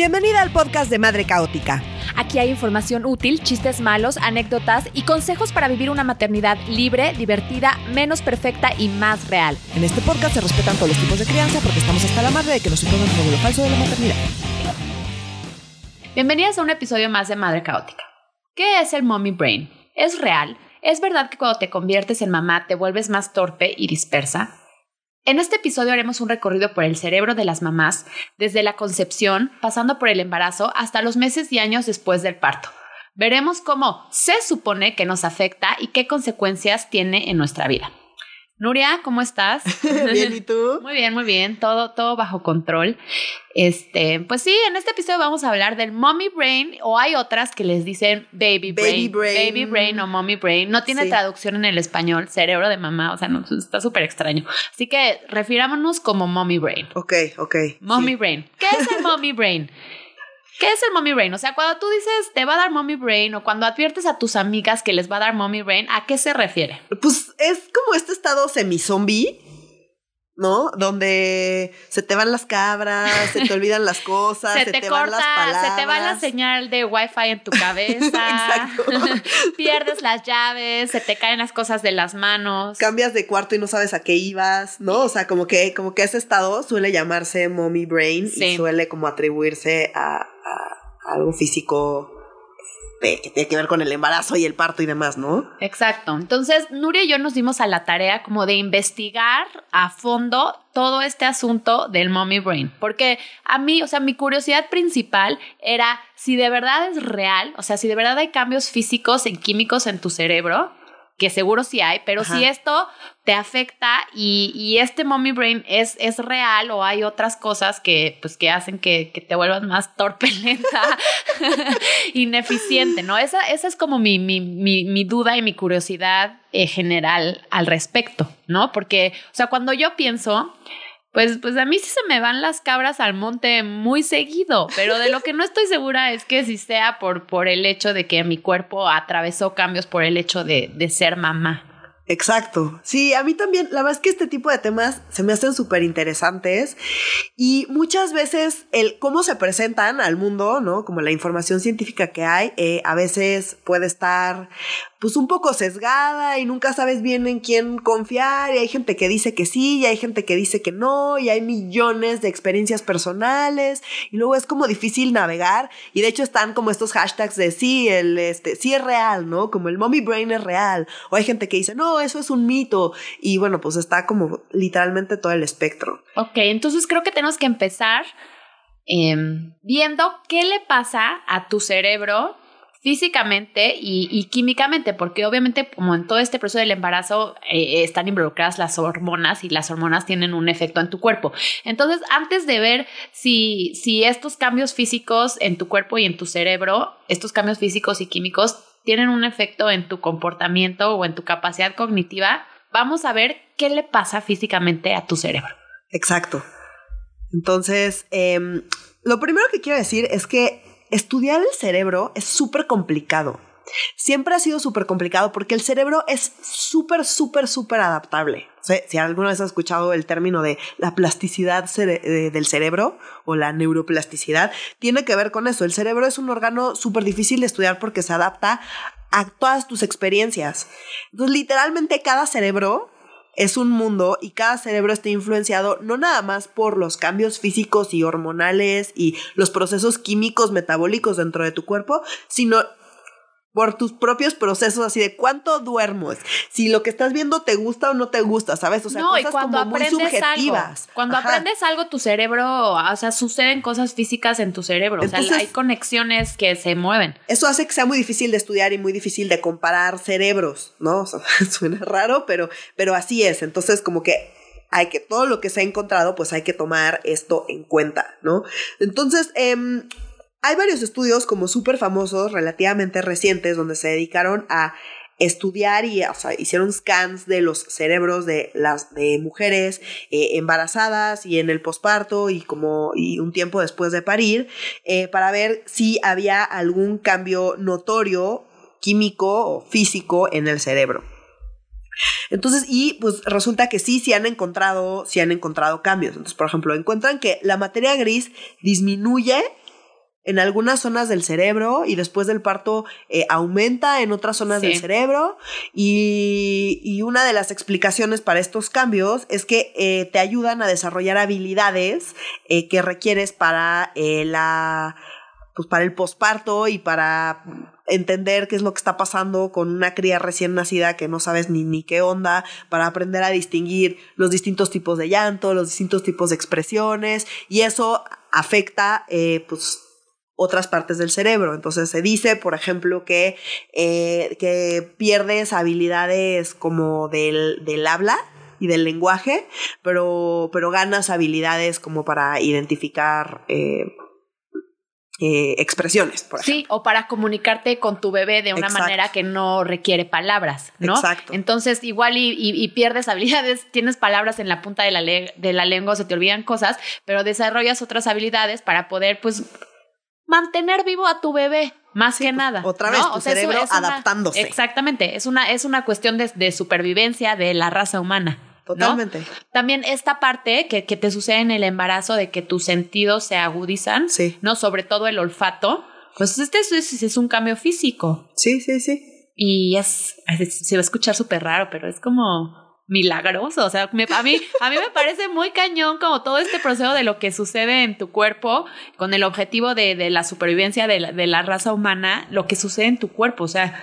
Bienvenida al podcast de Madre Caótica. Aquí hay información útil, chistes malos, anécdotas y consejos para vivir una maternidad libre, divertida, menos perfecta y más real. En este podcast se respetan todos los tipos de crianza porque estamos hasta la madre de que nos impongan un modelo falso de la maternidad. Bienvenidas a un episodio más de Madre Caótica. ¿Qué es el mommy brain? ¿Es real? ¿Es verdad que cuando te conviertes en mamá te vuelves más torpe y dispersa? En este episodio haremos un recorrido por el cerebro de las mamás, desde la concepción, pasando por el embarazo, hasta los meses y años después del parto. Veremos cómo se supone que nos afecta y qué consecuencias tiene en nuestra vida. Nuria, ¿cómo estás? bien, ¿y tú? Muy bien, muy bien, todo, todo bajo control. Este, pues sí, en este episodio vamos a hablar del mommy brain o hay otras que les dicen baby brain, baby brain, o mommy brain. No tiene traducción en el español, cerebro de mamá, o sea, no, está súper extraño. Así que refirámonos como mommy brain. Ok, ok. Mommy brain. ¿Qué es el mommy brain? ¿Qué es el mommy brain? O sea, cuando tú dices te va a dar mommy brain o cuando adviertes a tus amigas que les va a dar mommy brain, ¿a qué se refiere? Pues es como este estado semi-zombie. ¿No? Donde se te van las cabras, se te olvidan las cosas, se, te, van las palabras. Se te va la señal de wifi en tu cabeza. Pierdes las llaves, se te caen las cosas de las manos. Cambias de cuarto y no sabes a qué ibas, ¿no? O sea, como que, como que ese estado suele llamarse mommy brain y suele como atribuirse a algo físico que tiene que ver con el embarazo y el parto y demás, ¿no? Exacto. Entonces, Nuria y yo nos dimos a la tarea como de investigar a fondo todo este asunto del mommy brain, porque a mí, o sea, mi curiosidad principal era si de verdad es real, o sea, si de verdad hay cambios físicos y químicos en tu cerebro, que seguro sí hay, pero si esto te afecta y, este mommy brain es, es real o hay otras cosas que, pues, que hacen que, te vuelvas más torpe, lenta, ineficiente, ¿no? Esa, esa es como mi, mi, mi, duda y mi curiosidad eh, general al respecto, ¿no? Porque, o sea, cuando yo pienso pues, pues a mí sí se me van las cabras al monte muy seguido, pero de lo que no estoy segura es que si sea por, por el hecho de que mi cuerpo atravesó cambios por el hecho de, de ser mamá. Exacto. Sí, a mí también, la verdad es que este tipo de temas se me hacen súper interesantes y muchas veces el cómo se presentan al mundo, ¿no? Como la información científica que hay, eh, a veces puede estar pues un poco sesgada y nunca sabes bien en quién confiar y hay gente que dice que sí y hay gente que dice que no y hay millones de experiencias personales y luego es como difícil navegar y de hecho están como estos hashtags de sí, el este, sí es real, ¿no? Como el mommy brain es real o hay gente que dice no, eso es un mito y bueno, pues está como literalmente todo el espectro. Ok, entonces creo que tenemos que empezar em, viendo qué le pasa a tu cerebro físicamente y, químicamente, porque obviamente como en todo este proceso del embarazo eh, están involucradas las hormonas y las hormonas tienen un efecto en tu cuerpo. Entonces, antes de ver si, si estos cambios físicos en tu cuerpo y en tu cerebro, estos cambios físicos y químicos tienen un efecto en tu comportamiento o en tu capacidad cognitiva, vamos a ver qué le pasa físicamente a tu cerebro. Exacto. Entonces, em, lo primero que quiero decir es que estudiar el cerebro es súper complicado. Siempre ha sido súper complicado porque el cerebro es súper, súper, súper adaptable. si alguna vez has escuchado el término de la plasticidad del cerebro o la neuroplasticidad, tiene que ver con eso. El cerebro es un órgano súper difícil de estudiar porque se adapta a todas tus experiencias. Entonces, literalmente cada cerebro es un mundo y cada cerebro está influenciado no nada más por los cambios físicos y hormonales y los procesos químicos metabólicos dentro de tu cuerpo, sino por tus propios procesos así de cuánto duermo, si lo que estás viendo te gusta o no te gusta, ¿sabes? O sea, cosas como muy subjetivas. cuando aprendes algo, tu cerebro, o sea, suceden cosas físicas en tu cerebro, o sea, hay conexiones que se mueven. Eso hace que sea muy difícil de estudiar y muy difícil de comparar cerebros, ¿no? O sea, suena raro, pero, pero así es. Entonces, como que hay que, todo lo que se ha encontrado, pues hay que tomar esto en cuenta, ¿no? Entonces, eh, hay varios estudios como súper famosos, relativamente recientes, donde se dedicaron a estudiar y o sea, hicieron scans de los cerebros de las de mujeres eh, embarazadas y en el posparto y como y un tiempo después de parir eh, para ver si había algún cambio notorio químico o físico en el cerebro. Entonces, y pues resulta que sí, sí han encontrado, sí han encontrado cambios. Entonces, por ejemplo, encuentran que la materia gris disminuye en algunas zonas del cerebro y después del parto eh, aumenta en otras zonas del cerebro. Y, una de las explicaciones para estos cambios es que eh, te ayudan a desarrollar habilidades eh, que requieres para la pues para el posparto y para entender qué es lo que está pasando con una cría recién nacida que no sabes ni, ni qué onda, para aprender a distinguir los distintos tipos de llanto, los distintos tipos de expresiones, y eso afecta, pues, otras partes del cerebro. Entonces se dice, por ejemplo, que, eh, que pierdes habilidades como del, del habla y del lenguaje, pero, pero ganas habilidades como para identificar eh, eh, expresiones. Por sí, o para comunicarte con tu bebé de una manera que no requiere palabras, ¿no? Exacto. Entonces, igual y, pierdes habilidades, tienes palabras en la punta de la, de la lengua, se te olvidan cosas, pero desarrollas otras habilidades para poder, pues, mantener vivo a tu bebé, más que pues, nada. Otra vez, tu cerebro adaptándose. exactamente, es una, es una cuestión de, supervivencia de la raza humana. Totalmente. También esta parte que, que, te sucede en el embarazo de que tus sentidos se agudizan, sí. ¿no? Sobre todo el olfato, pues este es, es un cambio físico. Sí, sí, sí. Y es, se va a escuchar súper raro, pero es como milagroso. O sea, a, mí, a mí me parece muy cañón como todo este proceso de lo que sucede en tu cuerpo con el objetivo de, de la supervivencia de la, de la, raza humana, lo que sucede en tu cuerpo. O sea,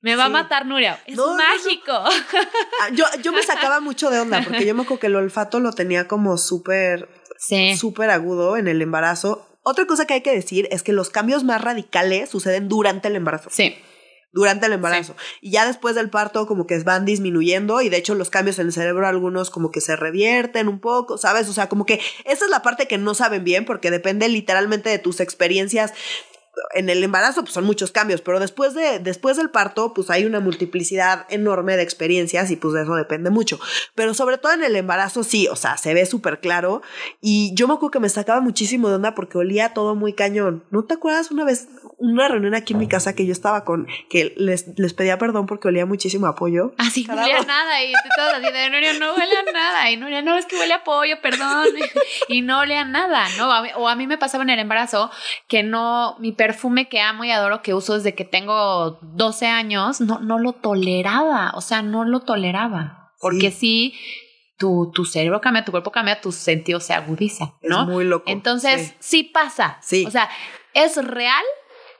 me va a matar Nuria. Es mágico. Ah, yo, yo me sacaba mucho de onda porque yo me acuerdo que el olfato lo tenía como súper, súper agudo en el embarazo. Otra cosa que hay que decir es que los cambios más radicales suceden durante el embarazo. Sí durante el embarazo. Y ya después del parto como que van disminuyendo y de hecho los cambios en el cerebro algunos como que se revierten un poco, ¿sabes? O sea, como que esa es la parte que no saben bien porque depende literalmente de tus experiencias en el embarazo pues son muchos cambios, pero después, de, después del parto pues hay una multiplicidad enorme de experiencias y pues de eso depende mucho. Pero sobre todo en el embarazo sí, o sea, se ve súper claro y yo me acuerdo que me sacaba muchísimo de onda porque olía todo muy cañón. ¿No te acuerdas una vez, una reunión aquí en mi casa que yo estaba con, que les, les pedía perdón porque olía muchísimo apoyo? Ah, sí, no olía nada y todo así de Nuria, no huele a nada y Nuria, no, es que huele a pollo, perdón y no olía nada, ¿no? O a mí me pasaba en el embarazo que no, mi perfume que amo y adoro, que uso desde que tengo 12 años, no, no lo toleraba, o sea, no lo toleraba. Porque sí, tu, tu, cerebro cambia, tu cuerpo cambia, tu sentido se agudiza, ¿no? Es muy loco. Entonces, sí, pasa. Sí. O sea, es real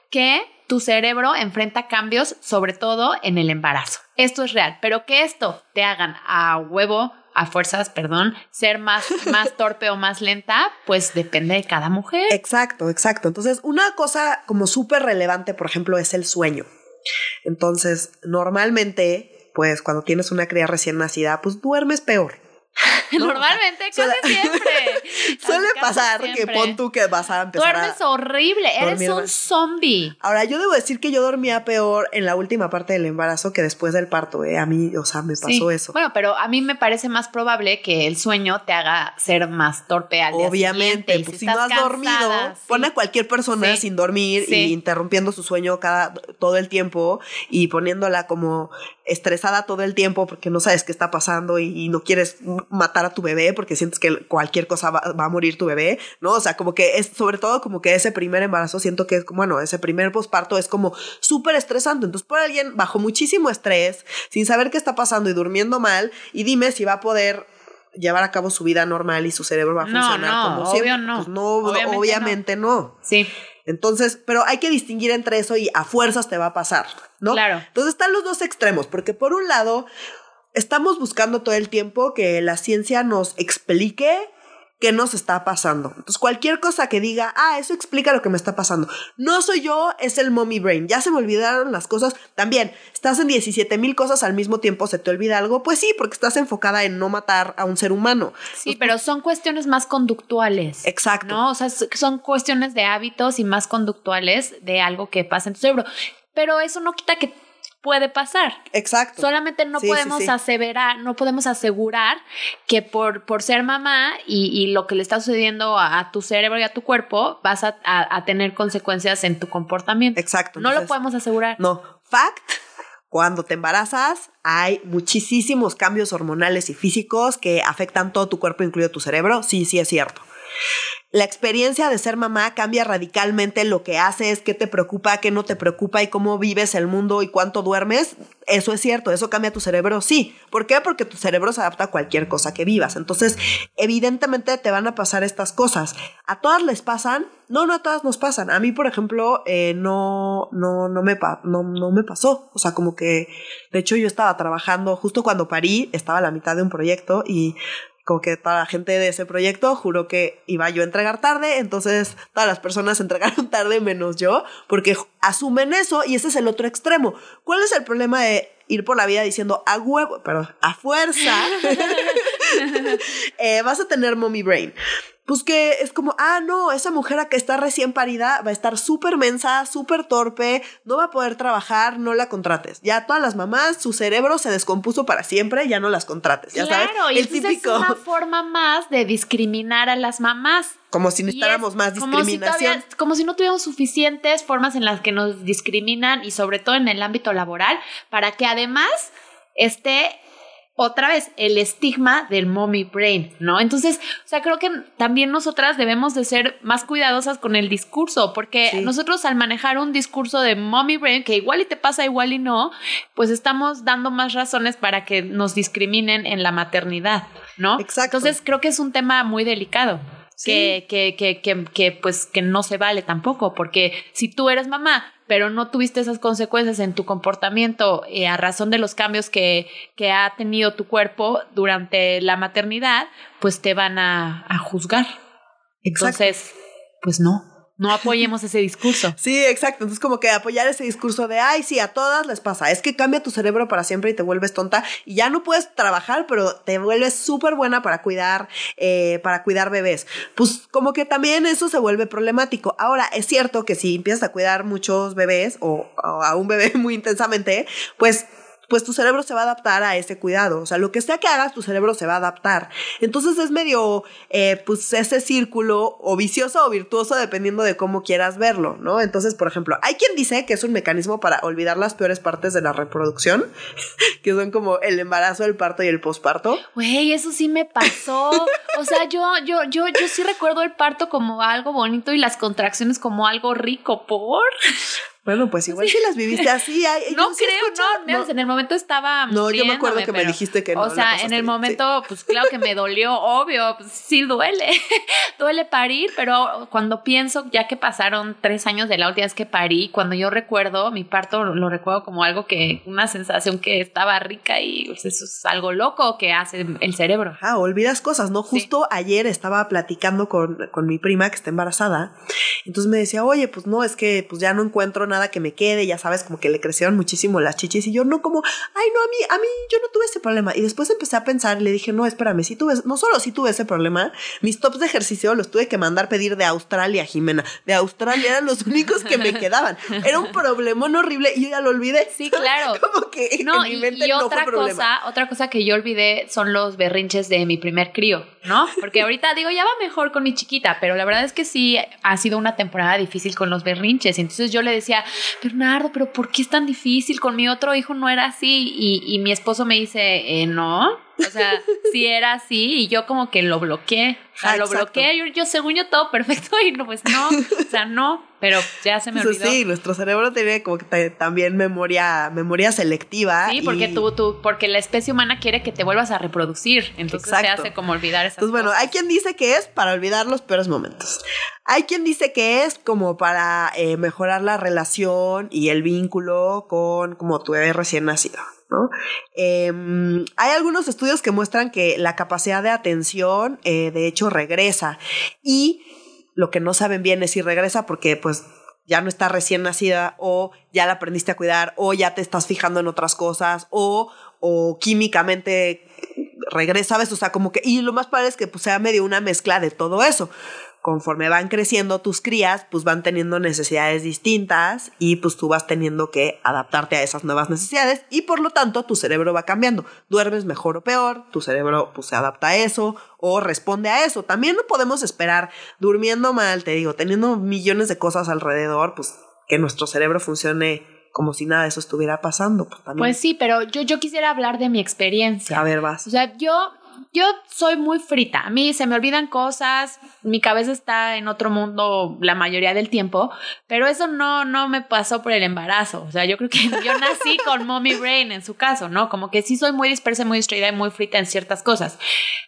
que tu cerebro enfrenta cambios, sobre todo en el embarazo. Esto es real, pero que esto te hagan a huevo a fuerzas, perdón, ser más, más torpe o más lenta, pues depende de cada mujer. Exacto, exacto. Entonces, una cosa como súper relevante, por ejemplo, es el sueño. Entonces, normalmente, pues cuando tienes una cría recién nacida, pues duermes peor. Normalmente, casi siempre. Suele pasar que pon tú que vas a empezar. Duermes horrible, eres un zombie. Ahora, yo debo decir que yo dormía peor en la última parte del embarazo que después del parto, ¿eh? A mí, o sea, me pasó eso. Bueno, pero a mí me parece más probable que el sueño te haga ser más torpe al Obviamente, pues si, no has dormido, pone a cualquier persona sin dormir y interrumpiendo su sueño cada todo el tiempo y poniéndola como estresada todo el tiempo porque no sabes qué está pasando y no quieres matar a tu bebé porque sientes que cualquier cosa va, a morir tu bebé, ¿no? O sea, como que es, sobre todo como que ese primer embarazo siento que es como, bueno, ese primer posparto es como súper estresante. Entonces, por alguien bajo muchísimo estrés, sin saber qué está pasando y durmiendo mal, y dime si va a poder llevar a cabo su vida normal y su cerebro va a funcionar como siempre. No, pues no, obviamente, no. Sí. Entonces, pero hay que distinguir entre eso y a fuerzas te va a pasar, ¿no? Claro. Entonces están los dos extremos, porque por un lado, estamos buscando todo el tiempo que la ciencia nos explique qué nos está pasando. Entonces, cualquier cosa que diga, ah, eso explica lo que me está pasando. No soy yo, es el mommy brain. Ya se me olvidaron las cosas. También, estás en 17 mil cosas al mismo tiempo, ¿se te olvida algo? Pues sí, porque estás enfocada en no matar a un ser humano. Sí, pero son cuestiones más conductuales. Exacto. ¿No? O sea, son cuestiones de hábitos y más conductuales de algo que pasa en tu cerebro. Pero eso no quita que puede pasar. Exacto. Solamente no podemos aseverar, no podemos asegurar que por, por ser mamá y, lo que le está sucediendo a, tu cerebro y a tu cuerpo, vas a, tener consecuencias en tu comportamiento. Exacto. No lo podemos asegurar. No. Fact. Cuando te embarazas, hay muchísimos cambios hormonales y físicos que afectan todo tu cuerpo, incluido tu cerebro. Sí, sí es cierto. La experiencia de ser mamá cambia radicalmente lo que haces, qué te preocupa, qué no te preocupa y cómo vives el mundo y cuánto duermes. Eso es cierto, eso cambia tu cerebro, sí. ¿Por qué? Porque tu cerebro se adapta a cualquier cosa que vivas. Entonces, evidentemente te van a pasar estas cosas. ¿A todas les pasan? No, no a todas nos pasan. A mí, por ejemplo, eh, no, me no, no me pasó. O sea, como que, de hecho, yo estaba trabajando justo cuando parí, estaba a la mitad de un proyecto y como que toda la gente de ese proyecto juró que iba yo a entregar tarde, entonces todas las personas entregaron tarde menos yo, porque asumen eso y ese es el otro extremo. ¿Cuál es el problema de ir por la vida diciendo a huevo, pero a fuerza, eh, vas a tener mommy brain? Pues que es como, ah, no, esa mujer que está recién parida va a estar súper mensa, súper torpe, no va a poder trabajar, no la contrates. Ya todas las mamás, su cerebro se descompuso para siempre, ya no las contrates. Ya claro, sabes, y el típico. es una forma más de discriminar a las mamás. Como si necesitáramos más discriminación. Como si, como si no tuviéramos suficientes formas en las que nos discriminan y sobre todo en el ámbito laboral, para que además esté otra vez el estigma del mommy brain, ¿no? Entonces, o sea, creo que también nosotras debemos de ser más cuidadosas con el discurso, porque nosotros al manejar un discurso de mommy brain, que igual y te pasa, igual y no, pues estamos dando más razones para que nos discriminen en la maternidad, ¿no? Exacto. Entonces, creo que es un tema muy delicado. Que, que, que, que, que, pues que no se vale tampoco, porque si tú eres mamá, pero no tuviste esas consecuencias en tu comportamiento eh, a razón de los cambios que, que, ha tenido tu cuerpo durante la maternidad, pues te van a, a juzgar. Entonces, pues no no apoyemos ese discurso. Sí, exacto. Entonces, como que apoyar ese discurso de, ay, sí, a todas les pasa. Es que cambia tu cerebro para siempre y te vuelves tonta y ya no puedes trabajar, pero te vuelves súper buena para cuidar, eh, para cuidar bebés. Pues como que también eso se vuelve problemático. Ahora, es cierto que si empiezas a cuidar muchos bebés o a un bebé muy intensamente, pues pues tu cerebro se va a adaptar a ese cuidado. O sea, lo que sea que hagas, tu cerebro se va a adaptar. Entonces es medio, eh, pues, ese círculo o vicioso o virtuoso dependiendo de cómo quieras verlo, ¿no? Entonces, por ejemplo, hay quien dice que es un mecanismo para olvidar las peores partes de la reproducción, que son como el embarazo, el parto y el posparto. Güey, eso sí me pasó. O sea, yo, yo, yo, yo sí recuerdo el parto como algo bonito y las contracciones como algo rico, ¿por? Bueno, pues igual si las viviste así. no creo, no, En el momento estaba. No, yo me acuerdo que me dijiste que no. O sea, en el momento, pues claro que me dolió, obvio, pues sí duele. duele parir, pero cuando pienso, ya que pasaron tres años de la última vez que parí, cuando yo recuerdo mi parto, lo, recuerdo como algo que, una sensación que estaba rica y pues, eso es algo loco que hace el cerebro. Ah, olvidas cosas, ¿no? Justo ayer estaba platicando con, con mi prima que está embarazada. Entonces me decía, oye, pues no, es que pues ya no encuentro nada que me quede, ya sabes, como que le crecieron muchísimo las chichis y yo no como, ay, no, a mí, a mí yo no tuve ese problema. Y después empecé a pensar y le dije, no, espérame, si tuve, no solo si tuve ese problema, mis tops de ejercicio los tuve que mandar pedir de Australia, Jimena. De Australia eran los únicos que me quedaban. Era un problemón horrible y yo ya lo olvidé. Sí, claro. como que no, en mi mente y, otra cosa, otra cosa que yo olvidé son los berrinches de mi primer crío, ¿no? Porque ahorita digo, ya va mejor con mi chiquita, pero la verdad es que sí ha sido una temporada difícil con los berrinches. Entonces yo le decía, Bernardo, pero ¿por qué es tan difícil? Con mi otro hijo no era así. Y, y mi esposo me dice, eh, no, o sea, sí era así y yo como que lo bloqueé. O sea, lo bloqueé, yo, yo, según yo todo perfecto y no, pues no, o sea, no, pero ya se me olvidó. Sí, nuestro cerebro tiene como que también memoria, memoria selectiva. Sí, porque tú, tú, porque la especie humana quiere que te vuelvas a reproducir, entonces se hace como olvidar esas Pues bueno, hay quien dice que es para olvidar los peores momentos. Hay quien dice que es como para eh, mejorar la relación y el vínculo con como tu bebé recién nacido. Em, hay algunos estudios que muestran que la capacidad de atención, eh, de hecho, regresa. Y lo que no saben bien es si regresa porque, pues, ya no está recién nacida o ya la aprendiste a cuidar o ya te estás fijando en otras cosas o, o químicamente regresa, ¿sabes? O sea, como que, y lo más padre es que pues, sea medio una mezcla de todo eso conforme van creciendo tus crías, pues van teniendo necesidades distintas y pues tú vas teniendo que adaptarte a esas nuevas necesidades y por lo tanto tu cerebro va cambiando. Duermes mejor o peor, tu cerebro pues se adapta a eso o responde a eso. También no podemos esperar durmiendo mal, te digo, teniendo millones de cosas alrededor, pues que nuestro cerebro funcione como si nada de eso estuviera pasando. Pues, pues sí, pero yo, yo quisiera hablar de mi experiencia. A ver, vas. O sea, yo yo soy muy frita. A mí se me olvidan cosas, mi cabeza está en otro mundo la mayoría del tiempo, pero eso no, no me pasó por el embarazo. O sea, yo creo que yo nací con mommy brain en su caso, ¿no? Como que sí soy muy dispersa, muy distraída y muy frita en ciertas cosas.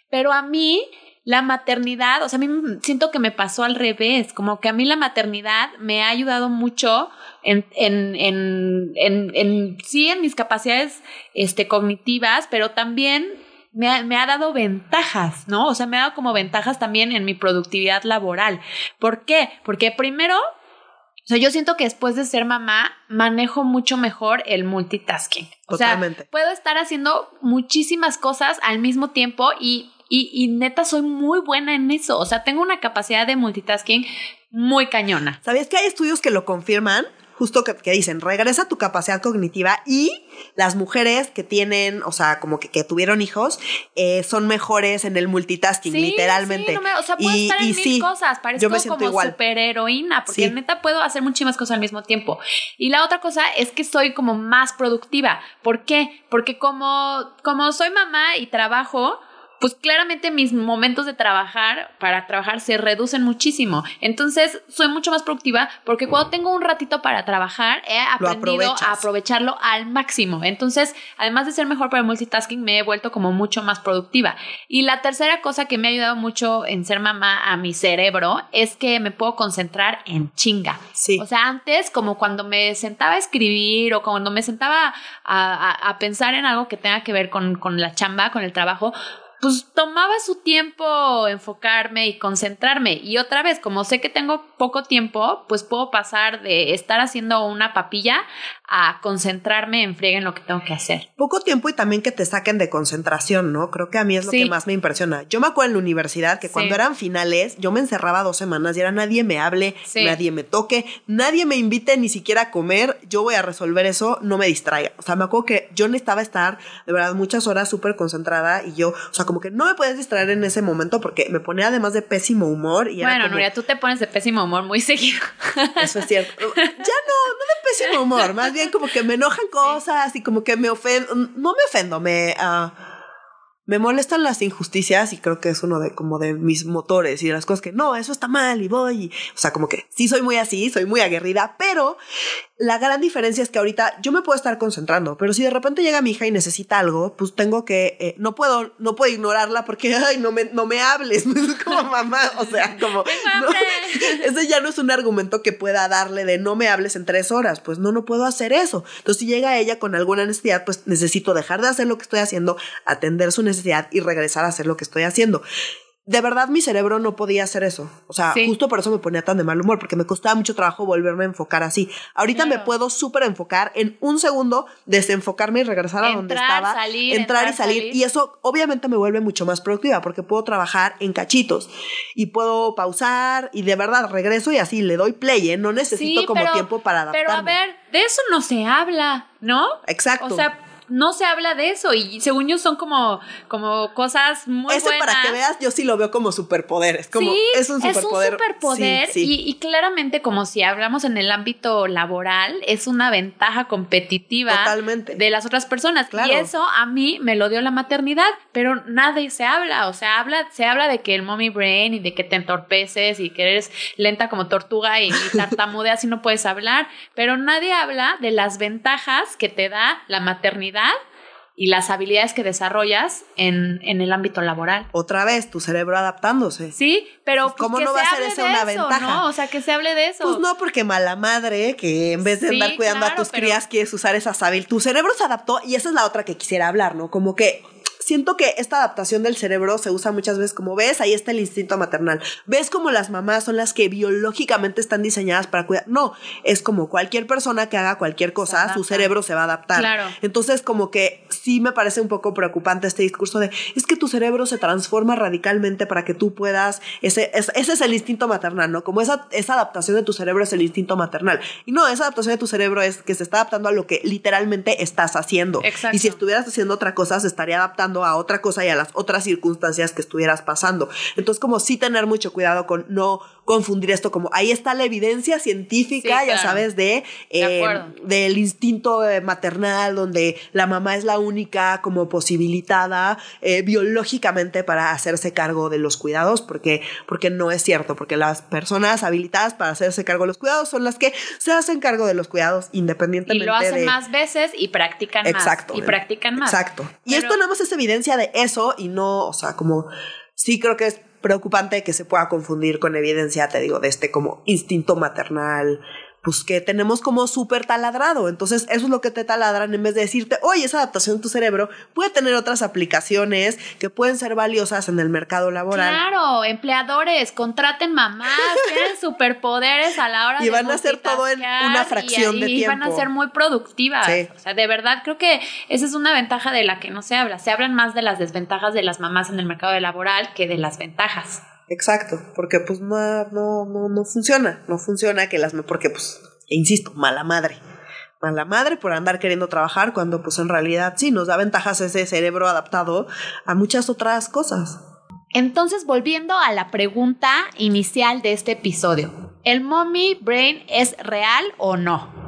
Pero a mí la maternidad, o sea, a mí siento que me pasó al revés, como que a mí la maternidad me ha ayudado mucho en, en, en, en, en sí, en mis capacidades este, cognitivas, pero también me ha, me ha, dado ventajas, ¿no? O sea, me ha dado como ventajas también en mi productividad laboral. ¿Por qué? Porque primero, o sea, yo siento que después de ser mamá, manejo mucho mejor el multitasking. O Totalmente. sea, puedo estar haciendo muchísimas cosas al mismo tiempo y y, y neta, soy muy buena en eso. O sea, tengo una capacidad de multitasking muy cañona. ¿Sabías que hay estudios que lo confirman? Justo que, que, dicen, regresa tu capacidad cognitiva y las mujeres que tienen, o sea, como que, que tuvieron hijos, eh, son mejores en el multitasking, literalmente. Sí, no me, o sea, puedo y, estar en mil cosas, parezco yo me como igual. superheroína, porque neta puedo hacer muchísimas cosas al mismo tiempo. Y la otra cosa es que soy como más productiva. ¿Por qué? Porque como, como soy mamá y trabajo, pues claramente mis momentos de trabajar para trabajar se reducen muchísimo. Entonces soy mucho más productiva porque cuando tengo un ratito para trabajar he aprendido a aprovecharlo al máximo. Entonces, además de ser mejor para el multitasking, me he vuelto como mucho más productiva. Y la tercera cosa que me ha ayudado mucho en ser mamá a mi cerebro es que me puedo concentrar en chinga. Sí. O sea, antes como cuando me sentaba a escribir o cuando me sentaba a, pensar en algo que tenga que ver con, con la chamba, con el trabajo, pues tomaba su tiempo enfocarme y concentrarme. Y otra vez, como sé que tengo poco tiempo, pues puedo pasar de estar haciendo una papilla a concentrarme en friega en lo que tengo que hacer. Poco tiempo y también que te saquen de concentración, ¿no? Creo que a mí es lo que más me impresiona. Yo me acuerdo en la universidad que cuando eran finales, yo me encerraba dos semanas y era nadie me hable, nadie me toque, nadie me invite ni siquiera a comer, yo voy a resolver eso, no me distraiga. O sea, me acuerdo que yo necesitaba estar de verdad muchas horas súper concentrada y yo, o sea, como que no me puedes distraer en ese momento porque me ponía además de pésimo humor. Y bueno, Nuria, tú te pones de pésimo humor muy seguido. Eso es cierto. Ya no, no de pésimo humor, más bien como que me enojan cosas y como que me ofendo. No me ofendo, me... Uh, me molestan las injusticias y creo que es uno de como de mis motores y de las cosas que no, eso está mal y voy. o sea, como que sí soy muy así, soy muy aguerrida, pero la gran diferencia es que ahorita yo me puedo estar concentrando, pero si de repente llega mi hija y necesita algo, pues tengo que, eh, no puedo, no puedo ignorarla porque, ay, no me, no me hables, como mamá, o sea, como, ese ya no es un argumento que pueda darle de no me hables en tres horas, pues no, no puedo hacer eso. Entonces, si llega ella con alguna necesidad, pues necesito dejar de hacer lo que estoy haciendo, atender su necesidad y regresar a hacer lo que estoy haciendo de verdad mi cerebro no podía hacer eso. O sea, justo por eso me ponía tan de mal humor, porque me costaba mucho trabajo volverme a enfocar así. Ahorita me puedo súper enfocar en un segundo, desenfocarme y regresar a donde estaba. entrar, y salir. Y eso obviamente me vuelve mucho más productiva, porque puedo trabajar en cachitos y puedo pausar y de verdad regreso y así le doy play, ¿eh? No necesito como tiempo para adaptarme. Pero a ver, de eso no se habla, ¿no? Exacto. O sea, no se habla de eso y según yo son como, como cosas muy Ese para que veas, yo sí lo veo como superpoderes, como sí, es un superpoder. Es un superpoder Y, claramente como si hablamos en el ámbito laboral, es una ventaja competitiva Totalmente. de las otras personas. Y eso a mí me lo dio la maternidad, pero nadie se habla, o sea, habla, se habla de que el mommy brain y de que te entorpeces y que eres lenta como tortuga y, y tartamudeas y no puedes hablar, pero nadie habla de las ventajas que te da la maternidad y las habilidades que desarrollas en, en, el ámbito laboral. Otra vez, tu cerebro adaptándose. Sí, pero pues, ¿cómo no va a ser esa una ventaja? ¿no? O sea, que se hable de eso. Pues no, porque mala madre, que en vez de andar cuidando a tus crías, quieres usar esas habilidades. Tu cerebro se adaptó y esa es la otra que quisiera hablar, ¿no? Como que siento que esta adaptación del cerebro se usa muchas veces como ves, ahí está el instinto maternal. Ves como las mamás son las que biológicamente están diseñadas para cuidar. No, es como cualquier persona que haga cualquier cosa, su cerebro se va a adaptar. Claro. Entonces, como que sí me parece un poco preocupante este discurso de es que tu cerebro se transforma radicalmente para que tú puedas. Ese, ese es el instinto maternal, ¿no? Como esa, esa adaptación de tu cerebro es el instinto maternal. Y no, esa adaptación de tu cerebro es que se está adaptando a lo que literalmente estás haciendo. Exacto. Y si estuvieras haciendo otra cosa, se estaría adaptando a otra cosa y a las otras circunstancias que estuvieras pasando. Entonces, como sí tener mucho cuidado con no confundir esto como ahí está la evidencia científica, ya sabes, de, eh, del instinto eh, maternal, donde la mamá es la única como posibilitada eh, biológicamente para hacerse cargo de los cuidados, porque, porque no es cierto, porque las personas habilitadas para hacerse cargo de los cuidados son las que se hacen cargo de los cuidados independientemente. Y lo hacen más veces y practican Exacto, más. Y practican más. Exacto. Y esto nada más es evidencia de eso y no, o sea, como sí creo que es preocupante que se pueda confundir con evidencia, te digo, de este como instinto maternal, pues que tenemos como súper taladrado. Entonces, eso es lo que te taladran en vez de decirte, oye, esa adaptación de tu cerebro puede tener otras aplicaciones que pueden ser valiosas en el mercado laboral. Claro, empleadores, contraten mamás, tienen superpoderes a la hora de. Y van a hacer todo en una fracción de tiempo. Y van a ser muy productivas. O sea, de verdad, creo que esa es una ventaja de la que no se habla. Se hablan más de las desventajas de las mamás en el mercado laboral que de las ventajas. Exacto, porque pues no, no, no, no funciona, no funciona que las, porque pues, insisto, mala madre, mala madre por andar queriendo trabajar cuando pues en realidad sí nos da ventajas ese cerebro adaptado a muchas otras cosas. Entonces, volviendo a la pregunta inicial de este episodio, ¿el mommy brain es real o no?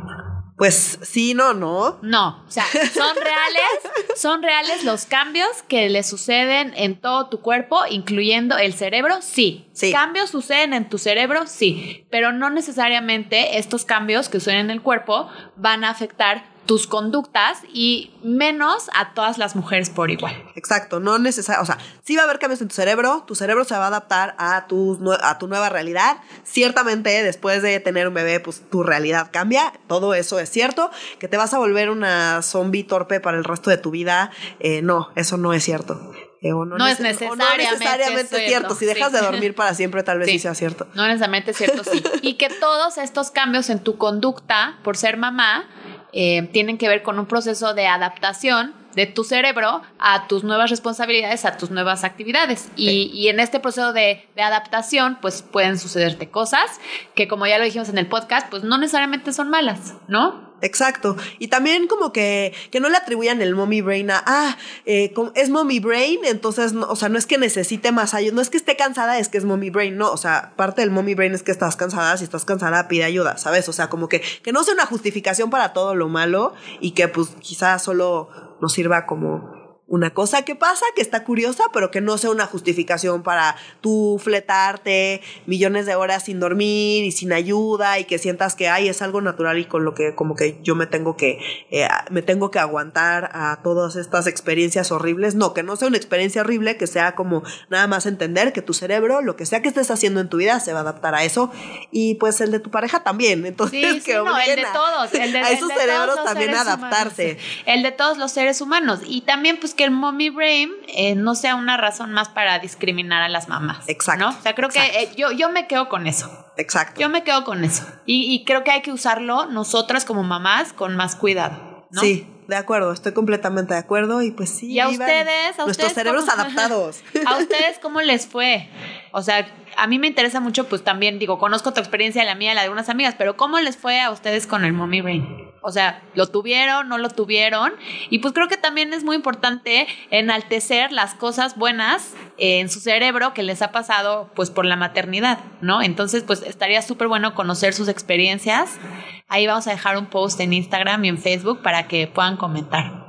Pues sí, no, no. No, o sea, son reales, son reales los cambios que le suceden en todo tu cuerpo, incluyendo el cerebro, sí. sí. Cambios suceden en tu cerebro, sí, pero no necesariamente estos cambios que suceden en el cuerpo van a afectar tus conductas y menos a todas las mujeres por igual. Exacto, no necesario, o sea, sí va a haber cambios en tu cerebro, tu cerebro se va a adaptar a tu, a tu nueva realidad. Ciertamente, después de tener un bebé, pues tu realidad cambia, todo eso es cierto. Que te vas a volver una zombie torpe para el resto de tu vida, eh, no, eso no es cierto. Eh, no, es necesariamente, cierto. Si dejas de dormir para siempre, tal vez sí, sea cierto. No necesariamente cierto, sí. y que todos estos cambios en tu conducta por ser mamá eh, tienen que ver con un proceso de adaptación de tu cerebro a tus nuevas responsabilidades, a tus nuevas actividades. Y, en este proceso de, de, adaptación, pues pueden sucederte cosas que, como ya lo dijimos en el podcast, pues no necesariamente son malas, ¿no? Exacto. Y también como que, que no le atribuyan el mommy brain a, ah, eh, es mommy brain, entonces, no, o sea, no es que necesite más ayuda, no es que esté cansada, es que es mommy brain, no, o sea, parte del mommy brain es que estás cansada, si estás cansada pide ayuda, ¿sabes? O sea, como que, que no sea una justificación para todo lo malo y que pues quizás solo nos sirva como una cosa que pasa, que está curiosa, pero que no sea una justificación para tú fletarte millones de horas sin dormir y sin ayuda y que sientas que ay es algo natural y con lo que como que yo me tengo que eh, me tengo que aguantar a todas estas experiencias horribles. No, que no sea una experiencia horrible, que sea como nada más entender que tu cerebro, lo que sea que estés haciendo en tu vida, se va a adaptar a eso y pues el de tu pareja también. Entonces, que no, el de todos, el de, a esos cerebros también adaptarse. El de todos los seres humanos y también pues que el mommy brain eh, no sea una razón más para discriminar a las mamás. Exacto. O sea, creo que eh, yo, yo me quedo con eso. Exacto. Yo me quedo con eso. Y, creo que hay que usarlo nosotras como mamás con más cuidado. Sí, de acuerdo, estoy completamente de acuerdo y pues sí. Y a ustedes, a nuestros cerebros adaptados. ¿A ustedes cómo les fue? O sea, a mí me interesa mucho, pues también digo, conozco tu experiencia, la mía, la de unas amigas, pero ¿cómo les fue a ustedes con el mommy brain? O sea, ¿lo tuvieron? ¿No lo tuvieron? Y pues creo que también es muy importante enaltecer las cosas buenas en su cerebro que les ha pasado pues por la maternidad, ¿no? Entonces pues estaría súper bueno conocer sus experiencias. Ahí vamos a dejar un post en Instagram y en Facebook para que puedan comentar.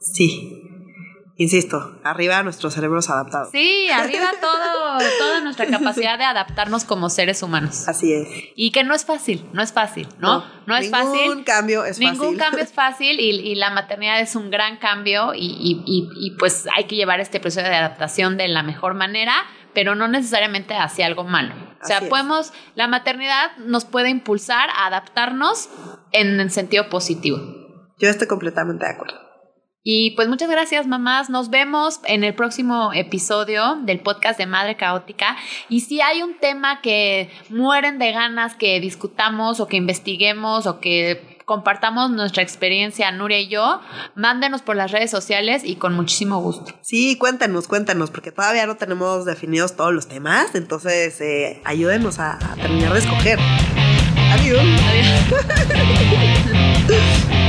Sí, Insisto, arriba nuestros cerebros adaptados. Sí, arriba todo, toda nuestra capacidad de adaptarnos como seres humanos. Así es. Y que no es fácil, no es fácil, ¿no? No, es fácil. Ningún cambio es fácil. Ningún cambio es fácil y, la maternidad es un gran cambio y, y, pues hay que llevar este proceso de adaptación de la mejor manera, pero no necesariamente hacia algo malo. O sea, podemos, la maternidad nos puede impulsar a adaptarnos en el sentido positivo. Yo estoy completamente de acuerdo. Y pues muchas gracias mamás, nos vemos en el próximo episodio del podcast de Madre Caótica. Y si hay un tema que mueren de ganas que discutamos o que investiguemos o que compartamos nuestra experiencia, Nuria y yo, mándenos por las redes sociales y con muchísimo gusto. Sí, cuéntanos, cuéntanos, porque todavía no tenemos definidos todos los temas, entonces eh, ayúdenos a, a terminar de escoger. Adiós. Adiós.